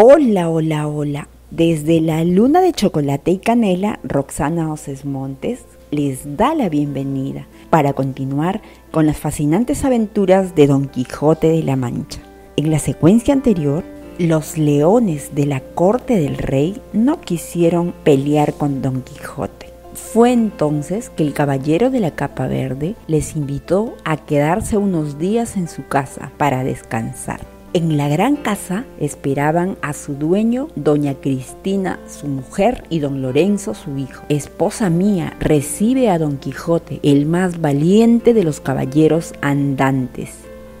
Hola, hola, hola. Desde la luna de chocolate y canela, Roxana Oces Montes les da la bienvenida para continuar con las fascinantes aventuras de Don Quijote de la Mancha. En la secuencia anterior, los leones de la corte del rey no quisieron pelear con Don Quijote. Fue entonces que el caballero de la capa verde les invitó a quedarse unos días en su casa para descansar. En la gran casa esperaban a su dueño, doña Cristina, su mujer, y don Lorenzo, su hijo. Esposa mía, recibe a don Quijote, el más valiente de los caballeros andantes.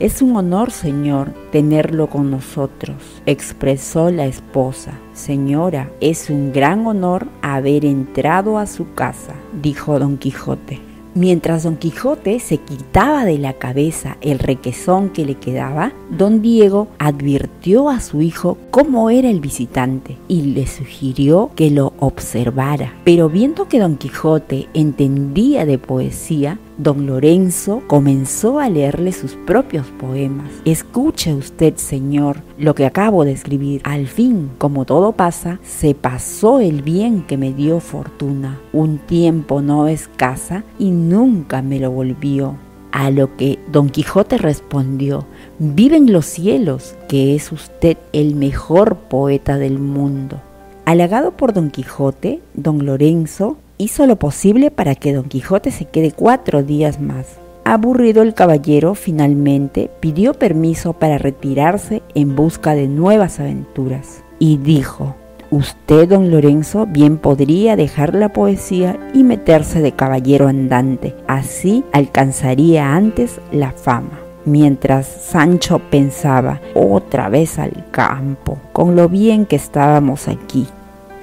Es un honor, señor, tenerlo con nosotros, expresó la esposa. Señora, es un gran honor haber entrado a su casa, dijo don Quijote. Mientras don Quijote se quitaba de la cabeza el requesón que le quedaba, don Diego advirtió a su hijo cómo era el visitante y le sugirió que lo observara. Pero viendo que don Quijote entendía de poesía, don Lorenzo comenzó a leerle sus propios poemas. Escuche usted, señor, lo que acabo de escribir. Al fin, como todo pasa, se pasó el bien que me dio fortuna. Un tiempo no escasa y nunca me lo volvió. A lo que don Quijote respondió, viven los cielos, que es usted el mejor poeta del mundo. Halagado por don Quijote, don Lorenzo hizo lo posible para que don Quijote se quede cuatro días más. Aburrido el caballero, finalmente pidió permiso para retirarse en busca de nuevas aventuras y dijo, Usted, don Lorenzo, bien podría dejar la poesía y meterse de caballero andante, así alcanzaría antes la fama. Mientras Sancho pensaba, otra vez al campo, con lo bien que estábamos aquí,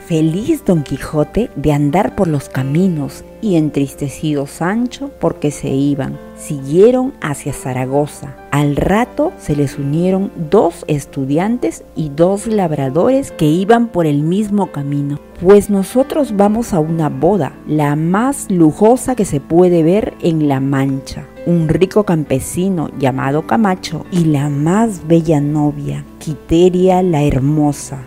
Feliz Don Quijote de andar por los caminos y entristecido Sancho porque se iban. Siguieron hacia Zaragoza. Al rato se les unieron dos estudiantes y dos labradores que iban por el mismo camino. Pues nosotros vamos a una boda, la más lujosa que se puede ver en La Mancha. Un rico campesino llamado Camacho y la más bella novia, Quiteria la Hermosa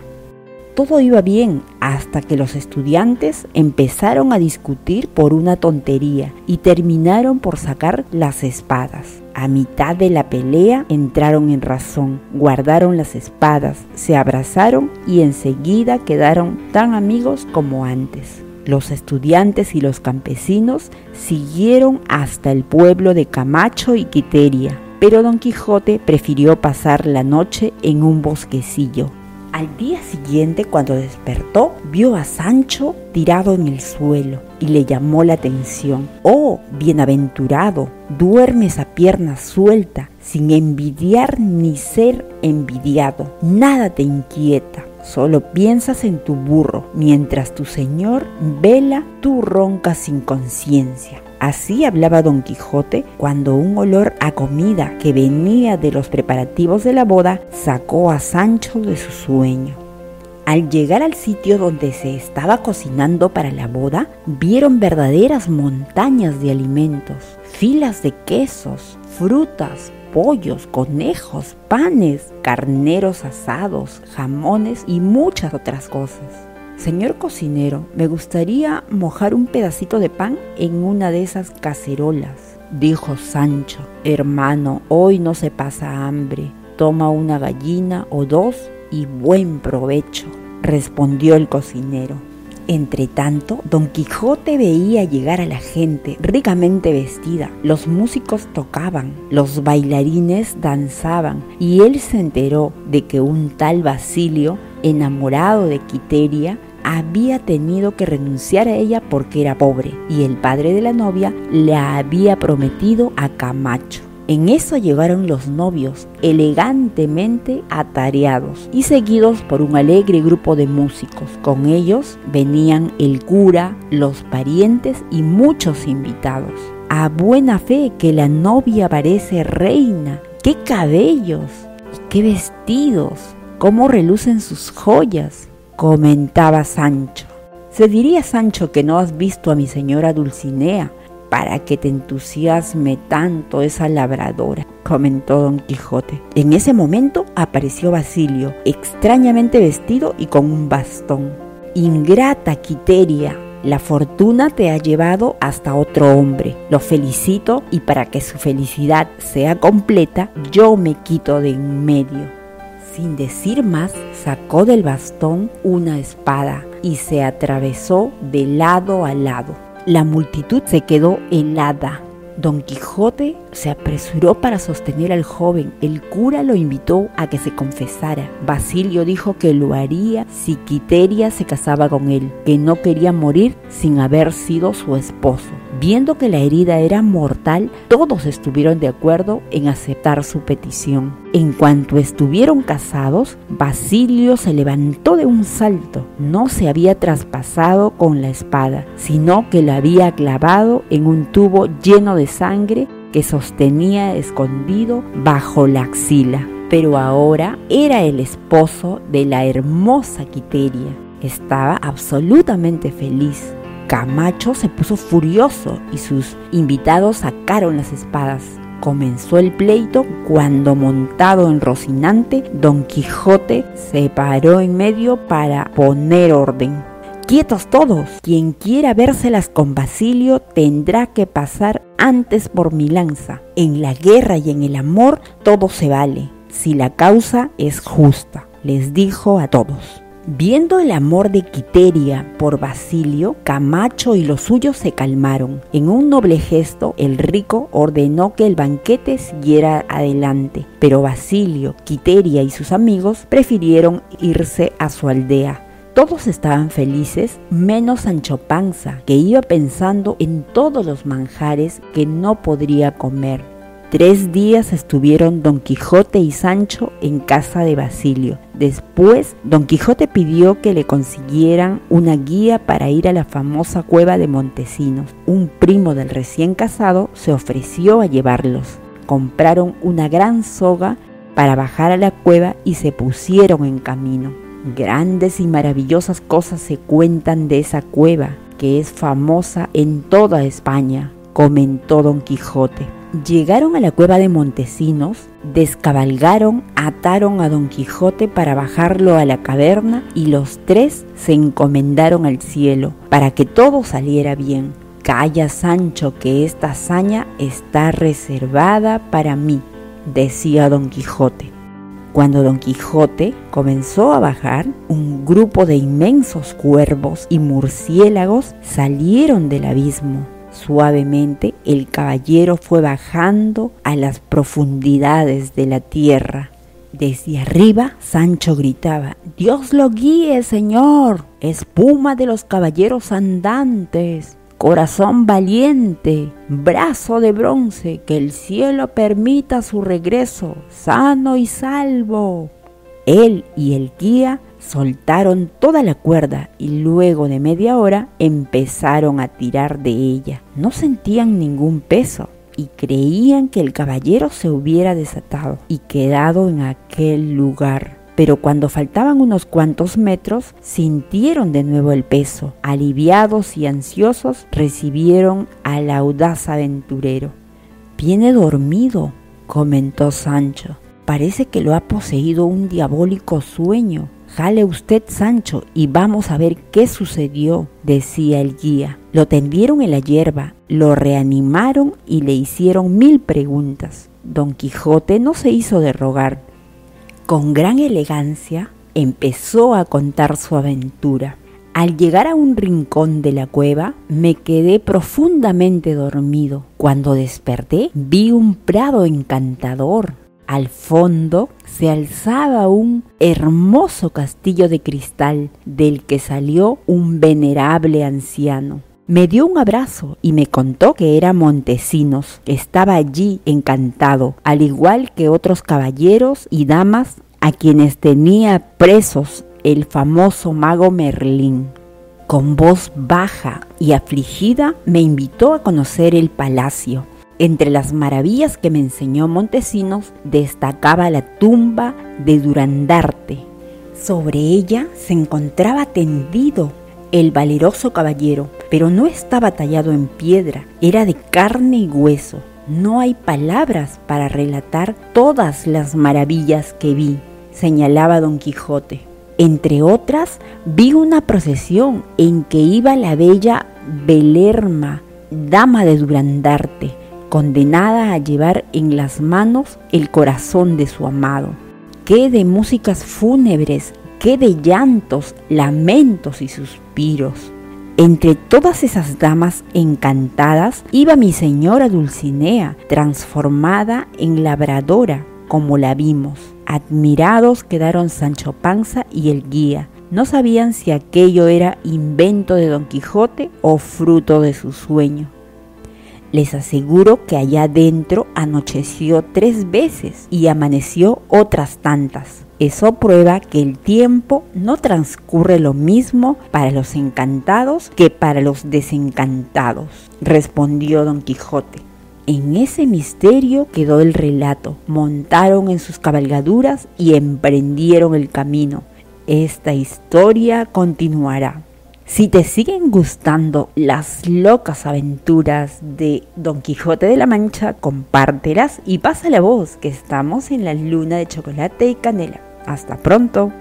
todo iba bien hasta que los estudiantes empezaron a discutir por una tontería y terminaron por sacar las espadas. A mitad de la pelea entraron en razón, guardaron las espadas, se abrazaron y enseguida quedaron tan amigos como antes. Los estudiantes y los campesinos siguieron hasta el pueblo de Camacho y Quiteria, pero Don Quijote prefirió pasar la noche en un bosquecillo al día siguiente, cuando despertó, vio a Sancho tirado en el suelo y le llamó la atención. Oh, bienaventurado, duermes a pierna suelta, sin envidiar ni ser envidiado. Nada te inquieta. Solo piensas en tu burro, mientras tu señor vela, tú roncas sin conciencia. Así hablaba don Quijote cuando un olor a comida que venía de los preparativos de la boda sacó a Sancho de su sueño. Al llegar al sitio donde se estaba cocinando para la boda, vieron verdaderas montañas de alimentos, filas de quesos, frutas, pollos, conejos, panes, carneros asados, jamones y muchas otras cosas. Señor cocinero, me gustaría mojar un pedacito de pan en una de esas cacerolas, dijo Sancho. Hermano, hoy no se pasa hambre. Toma una gallina o dos y buen provecho, respondió el cocinero. Entretanto, don Quijote veía llegar a la gente ricamente vestida. Los músicos tocaban, los bailarines danzaban y él se enteró de que un tal Basilio, enamorado de Quiteria, había tenido que renunciar a ella porque era pobre y el padre de la novia le había prometido a Camacho. En eso llegaron los novios, elegantemente atareados y seguidos por un alegre grupo de músicos. Con ellos venían el cura, los parientes y muchos invitados. A buena fe que la novia parece reina. ¡Qué cabellos! qué vestidos! ¡Cómo relucen sus joyas! Comentaba Sancho. Se diría, Sancho, que no has visto a mi señora Dulcinea. para que te entusiasme tanto esa labradora, comentó don Quijote. En ese momento apareció Basilio, extrañamente vestido y con un bastón. Ingrata Quiteria, la fortuna te ha llevado hasta otro hombre. Lo felicito y para que su felicidad sea completa, yo me quito de en medio. Sin decir más, sacó del bastón una espada y se atravesó de lado a lado. La multitud se quedó helada. Don Quijote se apresuró para sostener al joven. El cura lo invitó a que se confesara. Basilio dijo que lo haría si Quiteria se casaba con él, que no quería morir sin haber sido su esposo. Viendo que la herida era mortal, todos estuvieron de acuerdo en aceptar su petición. En cuanto estuvieron casados, Basilio se levantó de un salto. No se había traspasado con la espada, sino que la había clavado en un tubo lleno de sangre que sostenía escondido bajo la axila. Pero ahora era el esposo de la hermosa Quiteria. Estaba absolutamente feliz. Camacho se puso furioso y sus invitados sacaron las espadas. Comenzó el pleito cuando montado en Rocinante, Don Quijote se paró en medio para poner orden. Quietos todos, quien quiera vérselas con Basilio tendrá que pasar antes por mi lanza. En la guerra y en el amor todo se vale, si la causa es justa, les dijo a todos. Viendo el amor de Quiteria por Basilio, Camacho y los suyos se calmaron. En un noble gesto, el rico ordenó que el banquete siguiera adelante, pero Basilio, Quiteria y sus amigos prefirieron irse a su aldea. Todos estaban felices, menos Sancho Panza, que iba pensando en todos los manjares que no podría comer. Tres días estuvieron Don Quijote y Sancho en casa de Basilio. Después, Don Quijote pidió que le consiguieran una guía para ir a la famosa cueva de Montesinos. Un primo del recién casado se ofreció a llevarlos. Compraron una gran soga para bajar a la cueva y se pusieron en camino. Grandes y maravillosas cosas se cuentan de esa cueva, que es famosa en toda España, comentó Don Quijote. Llegaron a la cueva de Montesinos, descabalgaron, ataron a Don Quijote para bajarlo a la caverna y los tres se encomendaron al cielo para que todo saliera bien. Calla Sancho que esta hazaña está reservada para mí, decía Don Quijote. Cuando Don Quijote comenzó a bajar, un grupo de inmensos cuervos y murciélagos salieron del abismo Suavemente el caballero fue bajando a las profundidades de la tierra. Desde arriba Sancho gritaba, Dios lo guíe, Señor, espuma de los caballeros andantes, corazón valiente, brazo de bronce, que el cielo permita su regreso, sano y salvo. Él y el guía soltaron toda la cuerda y luego de media hora empezaron a tirar de ella. No sentían ningún peso y creían que el caballero se hubiera desatado y quedado en aquel lugar. Pero cuando faltaban unos cuantos metros, sintieron de nuevo el peso. Aliviados y ansiosos, recibieron al audaz aventurero. Viene dormido, comentó Sancho. Parece que lo ha poseído un diabólico sueño. Jale usted, Sancho, y vamos a ver qué sucedió, decía el guía. Lo tendieron en la hierba, lo reanimaron y le hicieron mil preguntas. Don Quijote no se hizo de rogar. Con gran elegancia empezó a contar su aventura. Al llegar a un rincón de la cueva, me quedé profundamente dormido. Cuando desperté, vi un prado encantador al fondo se alzaba un hermoso castillo de cristal del que salió un venerable anciano. Me dio un abrazo y me contó que era Montesinos, que estaba allí encantado, al igual que otros caballeros y damas a quienes tenía presos el famoso mago Merlín. Con voz baja y afligida me invitó a conocer el palacio entre las maravillas que me enseñó Montesinos destacaba la tumba de Durandarte. Sobre ella se encontraba tendido el valeroso caballero, pero no estaba tallado en piedra, era de carne y hueso. No hay palabras para relatar todas las maravillas que vi, señalaba don Quijote. Entre otras, vi una procesión en que iba la bella Belerma, dama de Durandarte, condenada a llevar en las manos el corazón de su amado. Qué de músicas fúnebres, qué de llantos, lamentos y suspiros. Entre todas esas damas encantadas iba mi señora Dulcinea, transformada en labradora, como la vimos. Admirados quedaron Sancho Panza y el guía. No sabían si aquello era invento de Don Quijote o fruto de su sueño. Les aseguro que allá adentro anocheció tres veces y amaneció otras tantas. Eso prueba que el tiempo no transcurre lo mismo para los encantados que para los desencantados, respondió don Quijote. En ese misterio quedó el relato. Montaron en sus cabalgaduras y emprendieron el camino. Esta historia continuará. Si te siguen gustando las locas aventuras de Don Quijote de la Mancha, compártelas y pasa la voz que estamos en la luna de chocolate y canela. Hasta pronto.